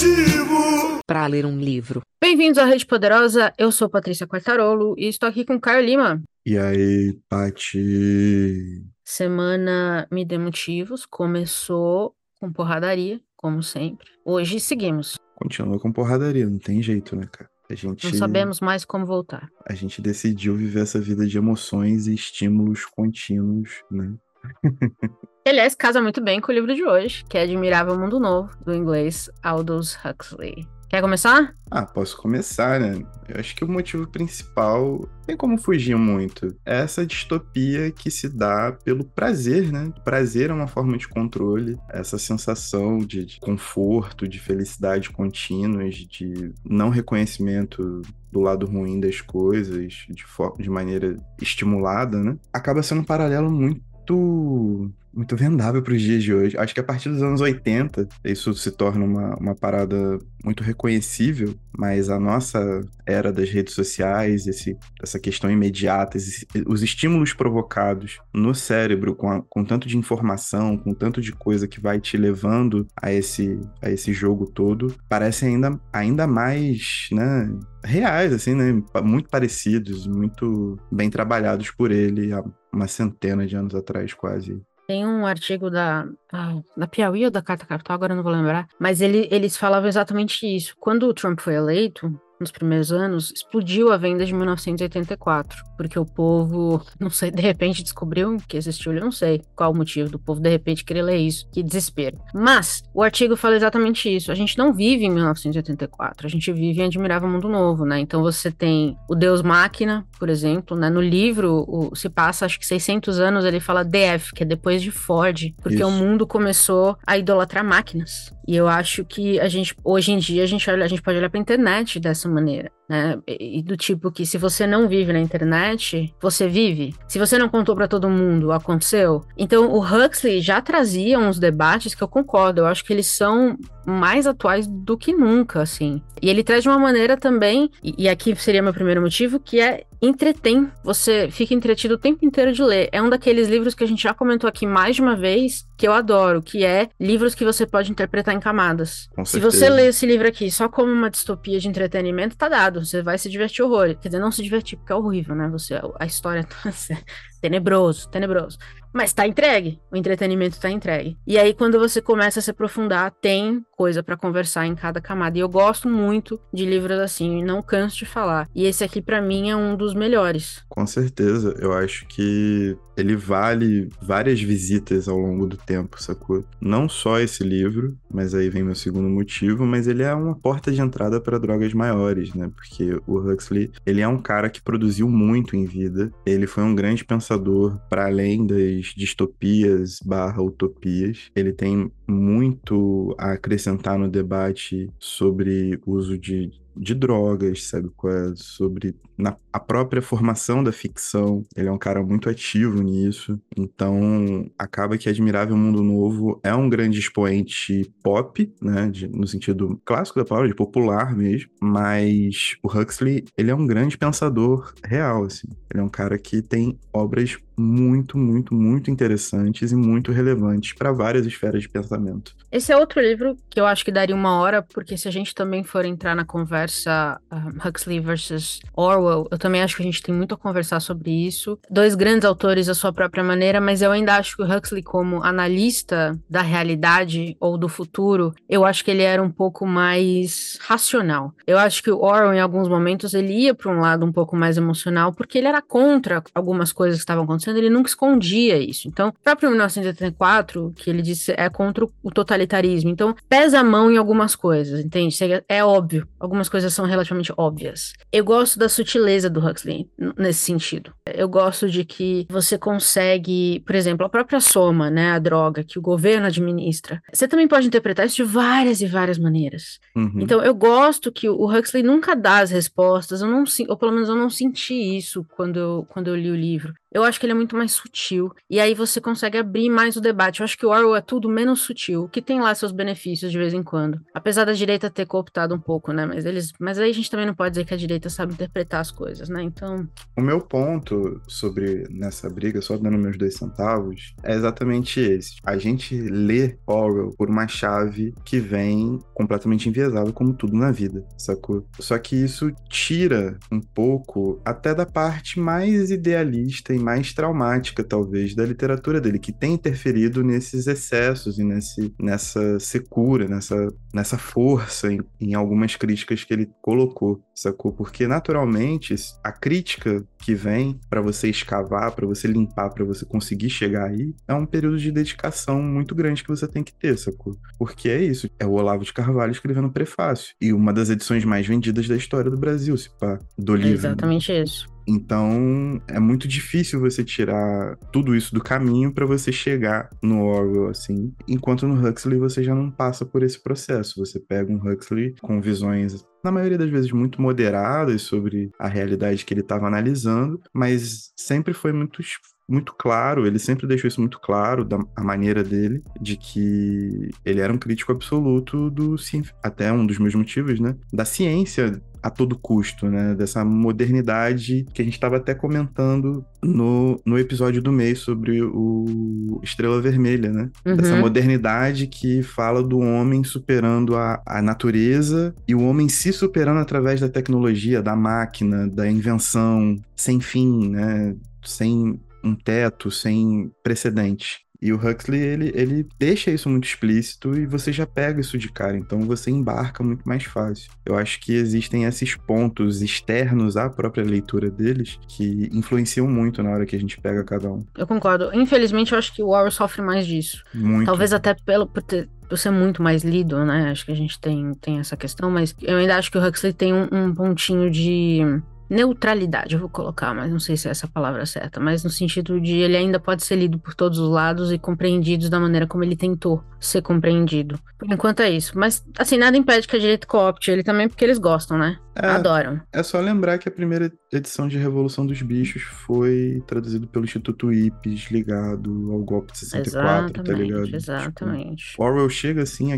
motivo para ler um livro. Bem-vindos à Rede Poderosa, eu sou Patrícia Quartarolo e estou aqui com Caio Lima. E aí, Pati? Semana Me Dê Motivos começou com porradaria, como sempre. Hoje seguimos. Continua com porradaria, não tem jeito, né, cara? A gente, Não sabemos mais como voltar. a gente decidiu viver essa vida de emoções e estímulos contínuos, né? Aliás, casa muito bem com o livro de hoje, que é Admirável Mundo Novo, do inglês Aldous Huxley. Quer começar? Ah, posso começar, né? Eu acho que o motivo principal, tem como fugir muito, é essa distopia que se dá pelo prazer, né? Prazer é uma forma de controle, essa sensação de, de conforto, de felicidade contínuas, de não reconhecimento do lado ruim das coisas, de, de maneira estimulada, né? Acaba sendo um paralelo muito muito vendável para os dias de hoje. Acho que a partir dos anos 80, isso se torna uma, uma parada muito reconhecível, mas a nossa era das redes sociais, esse, essa questão imediata, esse- os estímulos provocados no cérebro com, a- com tanto de informação, com tanto de coisa que vai te levando a esse, a esse jogo todo, parecem ainda, ainda mais, né, reais, assim, né, muito parecidos, muito bem trabalhados por ele há uma centena de anos atrás, quase. Tem um artigo da, da Piauí ou da Carta Capital, agora não vou lembrar, mas ele, eles falavam exatamente isso. Quando o Trump foi eleito, nos primeiros anos, explodiu a venda de 1984, porque o povo, não sei, de repente descobriu que existiu, eu não sei qual o motivo do povo de repente querer ler isso, que desespero. Mas o artigo fala exatamente isso. A gente não vive em 1984, a gente vive em Admirável Mundo Novo, né? Então você tem o Deus Máquina, por exemplo, né? No livro o- se passa acho que 600 anos, ele fala DF, que é depois de Ford, porque Isso. o mundo começou a idolatrar máquinas. E eu acho que a gente, hoje em dia, a gente, olha, a gente pode olhar pra internet dessa maneira, né? E, do tipo que se você não vive na internet, você vive. Se você não contou pra todo mundo, aconteceu. Então, o Huxley já trazia uns debates que eu concordo. Eu acho que eles são mais atuais do que nunca, assim. E ele traz de uma maneira também, e, e aqui seria meu primeiro motivo, que é entretém. Você fica entretido o tempo inteiro de ler. É um daqueles livros que a gente já comentou aqui mais de uma vez, que eu adoro, que é livros que você pode interpretar em camadas. Se você lê esse livro aqui só como uma distopia de entretenimento, tá dado. Você vai se divertir horror. Quer dizer, não se divertir, porque é horrível, né? Você, a história tenebroso, tenebroso. Mas tá entregue. O entretenimento tá entregue. E aí, quando você começa a se aprofundar, tem coisa pra conversar em cada camada. E eu gosto muito de livros assim, não canso de falar. E esse aqui, pra mim, é um dos melhores. Com certeza, eu acho que ele vale várias visitas ao longo do tempo, sacou? Não só esse livro, mas aí vem meu segundo motivo, mas ele é uma porta de entrada para drogas maiores, né? Porque o Huxley, ele é um cara que produziu muito em vida, ele foi um grande pensador para além das distopias barra utopias, ele tem muito a acrescentar no debate sobre uso de de drogas, sabe é? Sobre na, a própria formação da ficção. Ele é um cara muito ativo nisso. Então, acaba que Admirável Mundo Novo é um grande expoente pop, né? de- no sentido clássico da palavra, de popular mesmo. Mas o Huxley, ele é um grande pensador real, assim. Ele é um cara que tem obras muito, muito, muito interessantes e muito relevantes para várias esferas de pensamento. Esse é outro livro que eu acho que daria uma hora, porque se a gente também for entrar na conversa um, Huxley versus Orwell, eu também acho que a gente tem muito a conversar sobre isso. Dois grandes autores à sua própria maneira, mas eu ainda acho que o Huxley, como analista da realidade ou do futuro, eu acho que ele era um pouco mais racional. Eu acho que o Orwell, em alguns momentos, ele ia para um lado um pouco mais emocional, porque ele era contra algumas coisas que estavam acontecendo, ele nunca escondia isso. Então, o próprio 1984, que ele disse é contra o totalitarismo. Então, pesa a mão em algumas coisas, entende? É óbvio. Algumas coisas são relativamente óbvias. Eu gosto da sutileza do Huxley nesse sentido. Eu gosto de que você consegue, por exemplo, a própria soma, né, a droga que o governo administra. Você também pode interpretar isso de várias e várias maneiras. Uhum. Então, eu gosto que o Huxley nunca dá as respostas, eu não, ou pelo menos eu não senti isso quando eu, quando eu li o livro. Eu acho que ele é muito mais sutil. E aí você consegue abrir mais o debate. Eu acho que o Orwell é tudo menos sutil, que tem lá seus benefícios de vez em quando. Apesar da direita ter cooptado um pouco, né? Mas eles. Mas aí a gente também não pode dizer que a direita sabe interpretar as coisas, né? Então. O meu ponto sobre nessa briga, só dando meus dois centavos, é exatamente esse. A gente lê Orwell por uma chave que vem completamente enviesada, como tudo na vida, sacou? Só que isso tira um pouco até da parte mais idealista mais traumática, talvez, da literatura dele, que tem interferido nesses excessos e nesse, nessa secura, nessa, nessa força em, em algumas críticas que ele colocou, sacou? Porque, naturalmente, a crítica que vem para você escavar, para você limpar, para você conseguir chegar aí, é um período de dedicação muito grande que você tem que ter, sacou? Porque é isso, é o Olavo de Carvalho escrevendo prefácio. E uma das edições mais vendidas da história do Brasil, se pá, do livro. É exatamente isso. Então, é muito difícil você tirar tudo isso do caminho para você chegar no Orwell, assim. Enquanto no Huxley você já não passa por esse processo. Você pega um Huxley com visões na maioria das vezes muito moderadas sobre a realidade que ele estava analisando, mas sempre foi muito muito claro, ele sempre deixou isso muito claro, da a maneira dele, de que ele era um crítico absoluto do até um dos meus motivos, né, da ciência a todo custo, né? Dessa modernidade que a gente estava até comentando no, no episódio do mês sobre o Estrela Vermelha, né? Uhum. Dessa modernidade que fala do homem superando a, a natureza e o homem se superando através da tecnologia, da máquina, da invenção, sem fim, né? Sem um teto, sem precedente. E o Huxley, ele, ele deixa isso muito explícito e você já pega isso de cara, então você embarca muito mais fácil. Eu acho que existem esses pontos externos à própria leitura deles que influenciam muito na hora que a gente pega cada um. Eu concordo. Infelizmente, eu acho que o Orwell sofre mais disso. Muito. Talvez até pelo, por, ter, por ser muito mais lido, né? Acho que a gente tem, tem essa questão, mas eu ainda acho que o Huxley tem um, um pontinho de neutralidade, eu vou colocar, mas não sei se é essa palavra certa, mas no sentido de ele ainda pode ser lido por todos os lados e compreendido da maneira como ele tentou ser compreendido. Por enquanto é isso. Mas, assim, nada impede que a direita coopte ele também, porque eles gostam, né? É, Adoram. É só lembrar que a primeira edição de Revolução dos Bichos foi traduzido pelo Instituto IPES, ligado ao golpe de 64, exatamente, tá ligado? Exatamente. Tipo, Orwell chega assim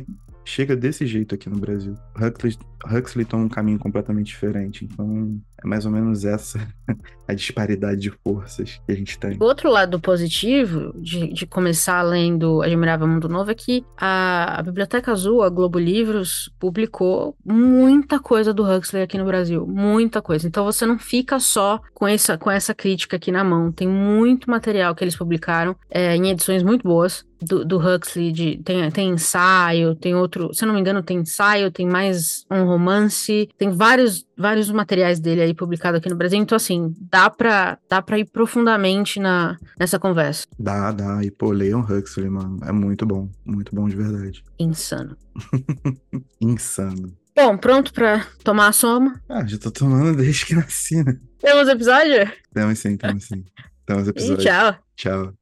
chega desse jeito aqui no Brasil. Huxley, Huxley toma um caminho completamente diferente. Então, é mais ou menos essa a disparidade de forças que a gente tem. Outro lado positivo de, de começar lendo Admirável Mundo Novo é que a, a, Biblioteca Azul, a Globo Livros, publicou muita coisa do Huxley aqui no Brasil. Muita coisa. Então você não fica só com essa, com essa crítica aqui na mão. Tem muito material que eles publicaram é, em edições muito boas do, do Huxley, de, tem, tem ensaio, tem outro, se eu não me engano, tem ensaio, tem mais um romance, tem vários, vários materiais dele aí publicados aqui no Brasil. Então, assim, dá pra, dá pra ir profundamente na, nessa conversa. Dá, dá. E, pô, leiam Huxley, mano. É muito bom. Muito bom de verdade. Insano. Insano. Bom, pronto pra tomar a soma? Ah, já tô tomando desde que nasci, né? Temos episódio? Temos sim, temos sim. Temos episódio. E tchau. Tchau.